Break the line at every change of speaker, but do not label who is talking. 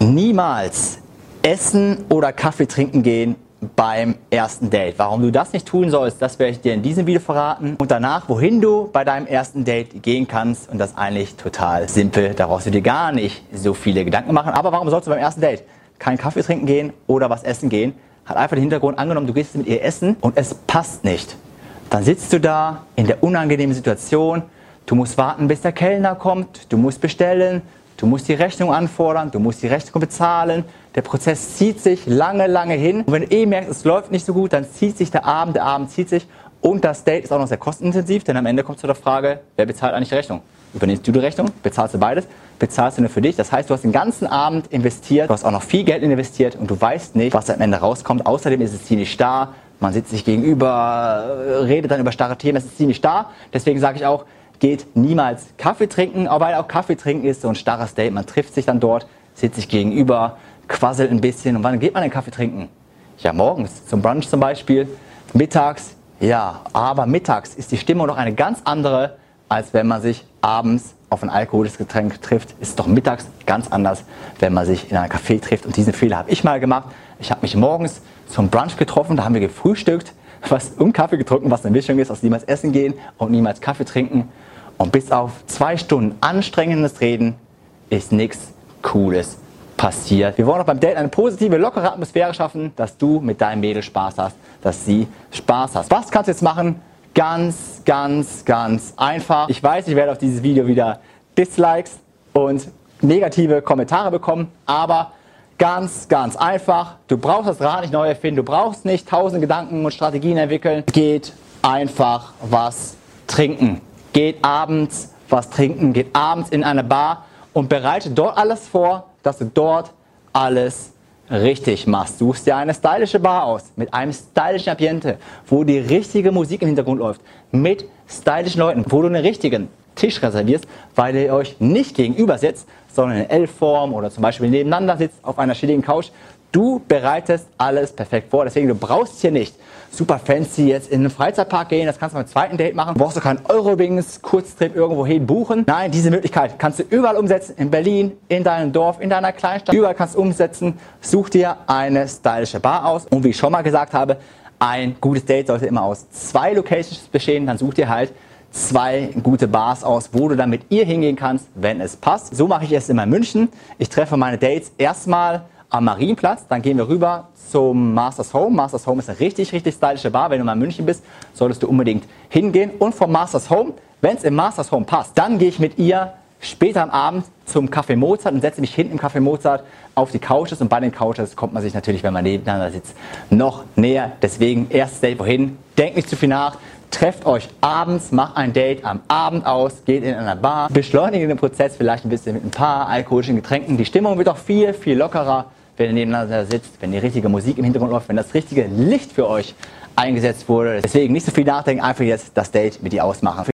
niemals essen oder Kaffee trinken gehen beim ersten Date. Warum du das nicht tun sollst, das werde ich dir in diesem Video verraten. Und danach, wohin du bei deinem ersten Date gehen kannst. Und das eigentlich total simpel. Da brauchst du dir gar nicht so viele Gedanken machen. Aber warum sollst du beim ersten Date keinen Kaffee trinken gehen oder was essen gehen? Hat einfach den Hintergrund angenommen, du gehst mit ihr essen und es passt nicht. Dann sitzt du da in der unangenehmen Situation. Du musst warten, bis der Kellner kommt. Du musst bestellen. Du musst die Rechnung anfordern, du musst die Rechnung bezahlen. Der Prozess zieht sich lange, lange hin. Und wenn du eh merkst, es läuft nicht so gut, dann zieht sich der Abend, der Abend zieht sich. Und das Date ist auch noch sehr kostenintensiv, denn am Ende kommt zu der Frage, wer bezahlt eigentlich die Rechnung? Übernimmst du die Rechnung? Bezahlst du beides? Bezahlst du nur für dich? Das heißt, du hast den ganzen Abend investiert, du hast auch noch viel Geld investiert und du weißt nicht, was am Ende rauskommt. Außerdem ist es ziemlich starr, man sitzt sich gegenüber, redet dann über starre Themen, es ist ziemlich starr. Deswegen sage ich auch, geht niemals Kaffee trinken, aber weil auch Kaffee trinken ist so ein starres Date. Man trifft sich dann dort, sitzt sich gegenüber, quasselt ein bisschen. Und wann geht man den Kaffee trinken? Ja, morgens zum Brunch zum Beispiel, mittags. Ja, aber mittags ist die Stimmung noch eine ganz andere, als wenn man sich abends auf ein alkoholisches Getränk trifft. Ist doch mittags ganz anders, wenn man sich in einem Café trifft. Und diesen Fehler habe ich mal gemacht. Ich habe mich morgens zum Brunch getroffen, da haben wir gefrühstückt, was um Kaffee getrunken, was eine Mischung ist aus niemals essen gehen und niemals Kaffee trinken. Und bis auf zwei Stunden anstrengendes Reden ist nichts Cooles passiert. Wir wollen auch beim Date eine positive, lockere Atmosphäre schaffen, dass du mit deinem Mädel Spaß hast, dass sie Spaß hat. Was kannst du jetzt machen? Ganz, ganz, ganz einfach. Ich weiß, ich werde auf dieses Video wieder Dislikes und negative Kommentare bekommen, aber ganz, ganz einfach. Du brauchst das Rad nicht neu erfinden, du brauchst nicht tausend Gedanken und Strategien entwickeln. Geht einfach was trinken geht abends was trinken, geht abends in eine Bar und bereite dort alles vor, dass du dort alles richtig machst. Suchst dir eine stylische Bar aus, mit einem stylischen Ambiente, wo die richtige Musik im Hintergrund läuft, mit stylischen Leuten, wo du einen richtigen Tisch reservierst, weil ihr euch nicht gegenüber sitzt, sondern in L-Form oder zum Beispiel nebeneinander sitzt auf einer chilligen Couch. Du bereitest alles perfekt vor. Deswegen, du brauchst hier nicht super fancy jetzt in einen Freizeitpark gehen. Das kannst du beim zweiten Date machen. Brauchst du keinen Eurowings Kurztrip irgendwo hin buchen. Nein, diese Möglichkeit kannst du überall umsetzen. In Berlin, in deinem Dorf, in deiner Kleinstadt. Überall kannst du umsetzen. Such dir eine stylische Bar aus. Und wie ich schon mal gesagt habe, ein gutes Date sollte immer aus zwei Locations bestehen. Dann such dir halt zwei gute Bars aus, wo du dann mit ihr hingehen kannst, wenn es passt. So mache ich es immer in München. Ich treffe meine Dates erstmal am Marienplatz. Dann gehen wir rüber zum Masters Home. Masters Home ist eine richtig, richtig stylische Bar. Wenn du mal in München bist, solltest du unbedingt hingehen. Und vom Masters Home, wenn es im Masters Home passt, dann gehe ich mit ihr später am Abend zum Café Mozart und setze mich hinten im Café Mozart auf die Couches. Und bei den Couches kommt man sich natürlich, wenn man nebeneinander sitzt, noch näher. Deswegen erstes Date wohin. Denkt nicht zu viel nach. Trefft euch abends, macht ein Date am Abend aus, geht in einer Bar, beschleunigt den Prozess vielleicht ein bisschen mit ein paar alkoholischen Getränken. Die Stimmung wird auch viel, viel lockerer wenn ihr nebeneinander sitzt, wenn die richtige Musik im Hintergrund läuft, wenn das richtige Licht für euch eingesetzt wurde. Deswegen nicht so viel nachdenken, einfach jetzt das Date mit ihr ausmachen.